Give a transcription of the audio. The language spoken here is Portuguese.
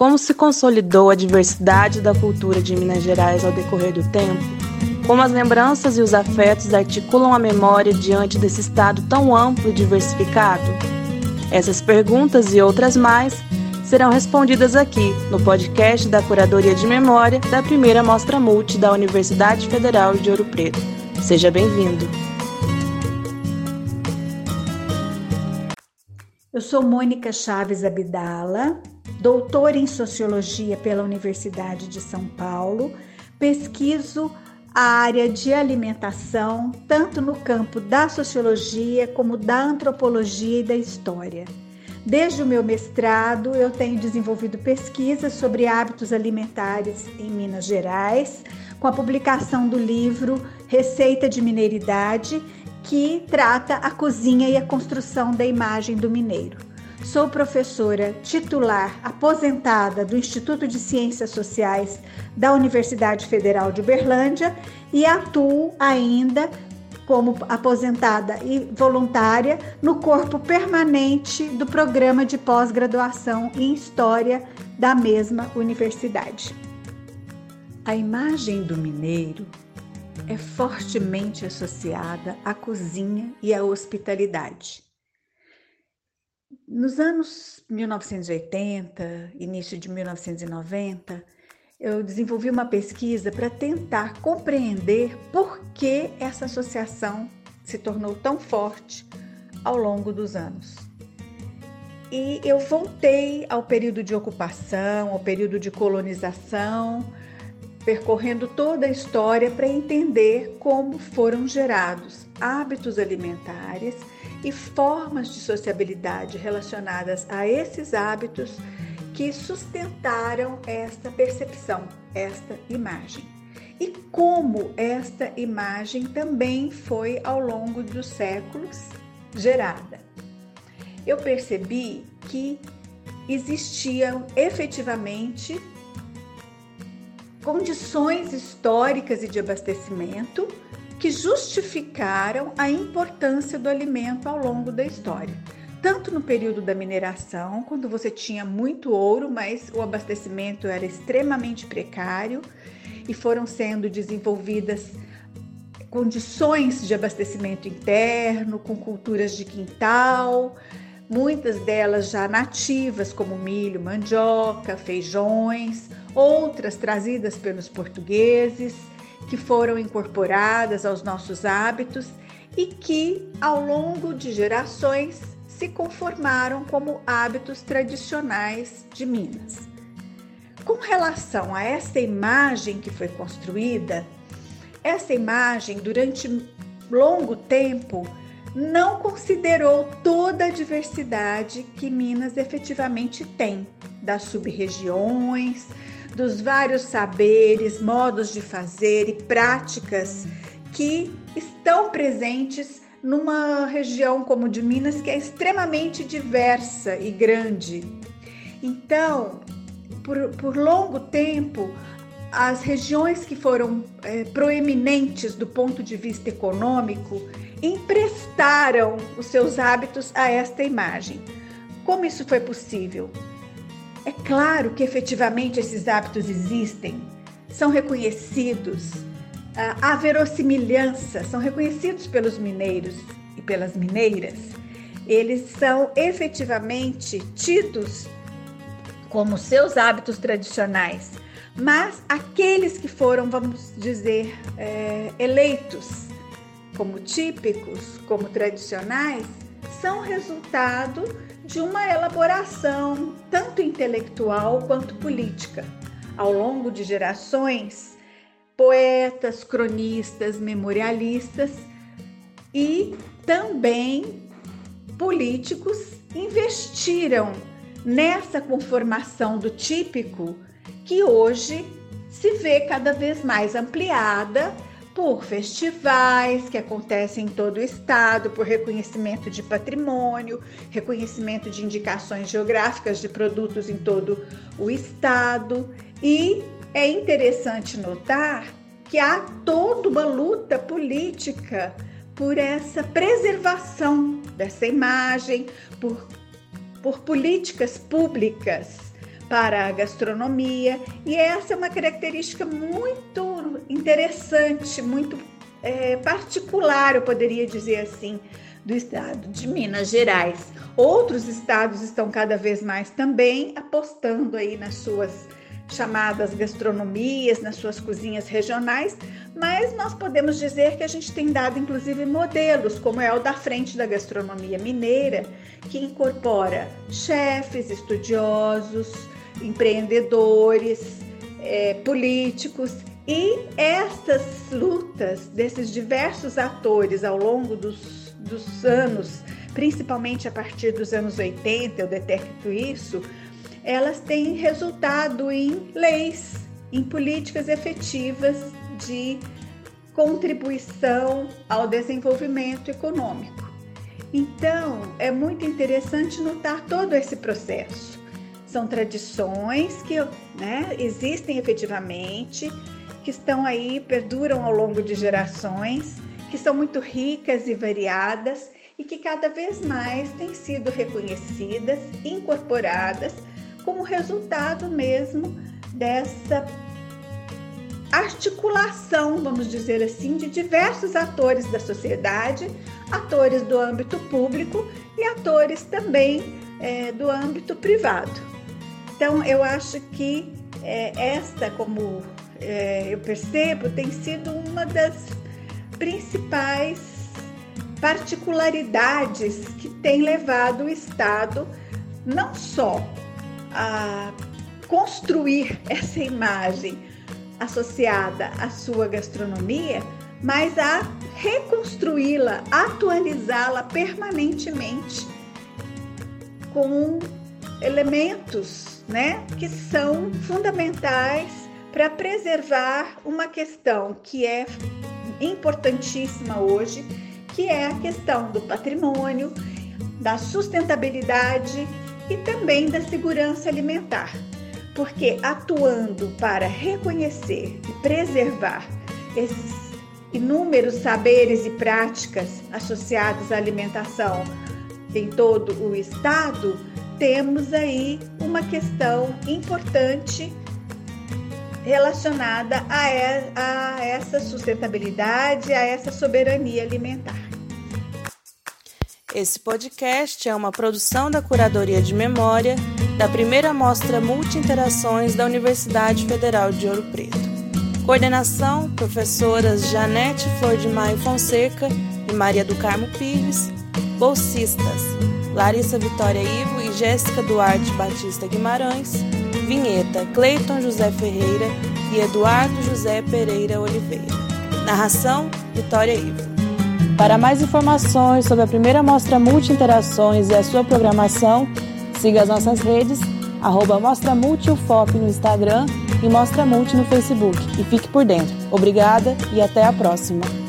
Como se consolidou a diversidade da cultura de Minas Gerais ao decorrer do tempo? Como as lembranças e os afetos articulam a memória diante desse estado tão amplo e diversificado? Essas perguntas e outras mais serão respondidas aqui no podcast da Curadoria de Memória da primeira Mostra Multi da Universidade Federal de Ouro Preto. Seja bem-vindo! Eu sou Mônica Chaves Abdala, doutora em Sociologia pela Universidade de São Paulo, pesquiso a área de alimentação, tanto no campo da sociologia como da antropologia e da história. Desde o meu mestrado, eu tenho desenvolvido pesquisas sobre hábitos alimentares em Minas Gerais, com a publicação do livro Receita de Mineiridade, que trata a cozinha e a construção da imagem do mineiro. Sou professora titular aposentada do Instituto de Ciências Sociais da Universidade Federal de Uberlândia e atuo ainda como aposentada e voluntária no corpo permanente do programa de pós-graduação em História da mesma universidade. A imagem do mineiro é fortemente associada à cozinha e à hospitalidade. Nos anos 1980, início de 1990, eu desenvolvi uma pesquisa para tentar compreender por que essa associação se tornou tão forte ao longo dos anos. E eu voltei ao período de ocupação, ao período de colonização, percorrendo toda a história para entender como foram gerados hábitos alimentares e formas de sociabilidade relacionadas a esses hábitos que sustentaram esta percepção, esta imagem. E como esta imagem também foi ao longo dos séculos gerada. Eu percebi que existiam efetivamente condições históricas e de abastecimento que justificaram a importância do alimento ao longo da história. Tanto no período da mineração, quando você tinha muito ouro, mas o abastecimento era extremamente precário e foram sendo desenvolvidas condições de abastecimento interno, com culturas de quintal, muitas delas já nativas, como milho, mandioca, feijões, outras trazidas pelos portugueses que foram incorporadas aos nossos hábitos e que, ao longo de gerações, se conformaram como hábitos tradicionais de Minas. Com relação a essa imagem que foi construída, essa imagem, durante longo tempo, não considerou toda a diversidade que Minas efetivamente tem, das sub-regiões, dos vários saberes, modos de fazer e práticas que estão presentes numa região como de Minas que é extremamente diversa e grande. Então, por, por longo tempo, as regiões que foram é, proeminentes do ponto de vista econômico emprestaram os seus hábitos a esta imagem. Como isso foi possível? É claro que efetivamente esses hábitos existem, são reconhecidos, ah, há verossimilhança, são reconhecidos pelos mineiros e pelas mineiras. Eles são efetivamente tidos como seus hábitos tradicionais, mas aqueles que foram, vamos dizer, é, eleitos como típicos, como tradicionais, são resultado de uma elaboração tanto intelectual quanto política. Ao longo de gerações, poetas, cronistas, memorialistas e também políticos investiram nessa conformação do típico que hoje se vê cada vez mais ampliada por festivais que acontecem em todo o estado, por reconhecimento de patrimônio, reconhecimento de indicações geográficas de produtos em todo o estado. E é interessante notar que há toda uma luta política por essa preservação dessa imagem, por, por políticas públicas para a gastronomia, e essa é uma característica muito interessante, muito é, particular, eu poderia dizer assim, do estado de Minas Gerais. Outros estados estão cada vez mais também apostando aí nas suas chamadas gastronomias, nas suas cozinhas regionais, mas nós podemos dizer que a gente tem dado inclusive modelos, como é o da Frente da Gastronomia Mineira, que incorpora chefes, estudiosos, empreendedores, é, políticos e essas lutas desses diversos atores ao longo dos, dos anos, principalmente a partir dos anos 80, eu detecto isso, elas têm resultado em leis, em políticas efetivas de contribuição ao desenvolvimento econômico. Então, é muito interessante notar todo esse processo. São tradições que né, existem efetivamente, que estão aí, perduram ao longo de gerações, que são muito ricas e variadas e que cada vez mais têm sido reconhecidas, incorporadas como resultado mesmo dessa articulação, vamos dizer assim, de diversos atores da sociedade, atores do âmbito público e atores também é, do âmbito privado. Então, eu acho que é, esta, como é, eu percebo, tem sido uma das principais particularidades que tem levado o Estado não só a construir essa imagem associada à sua gastronomia, mas a reconstruí-la, atualizá-la permanentemente com elementos, né, que são fundamentais para preservar uma questão que é importantíssima hoje, que é a questão do patrimônio, da sustentabilidade e também da segurança alimentar, porque atuando para reconhecer e preservar esses inúmeros saberes e práticas associados à alimentação em todo o estado, temos aí uma questão importante relacionada a, essa sustentabilidade, a essa soberania alimentar. Esse podcast é uma produção da Curadoria de Memória da primeira Mostra Multi-Interações da Universidade Federal de Ouro Preto. Coordenação: professoras Janete Flor de Maio Fonseca e Maria do Carmo Pires. Bolsistas: Larissa Vitória Ivo Jéssica Duarte Batista Guimarães. Vinheta: Cleiton José Ferreira e Eduardo José Pereira Oliveira. Narração: Vitória Ivo. Para mais informações sobre a primeira mostra Multi-Interações e a sua programação, siga as nossas redes, arroba Mostra Multi UFOP no Instagram e Mostra Multi no Facebook. E fique por dentro. Obrigada e até a próxima!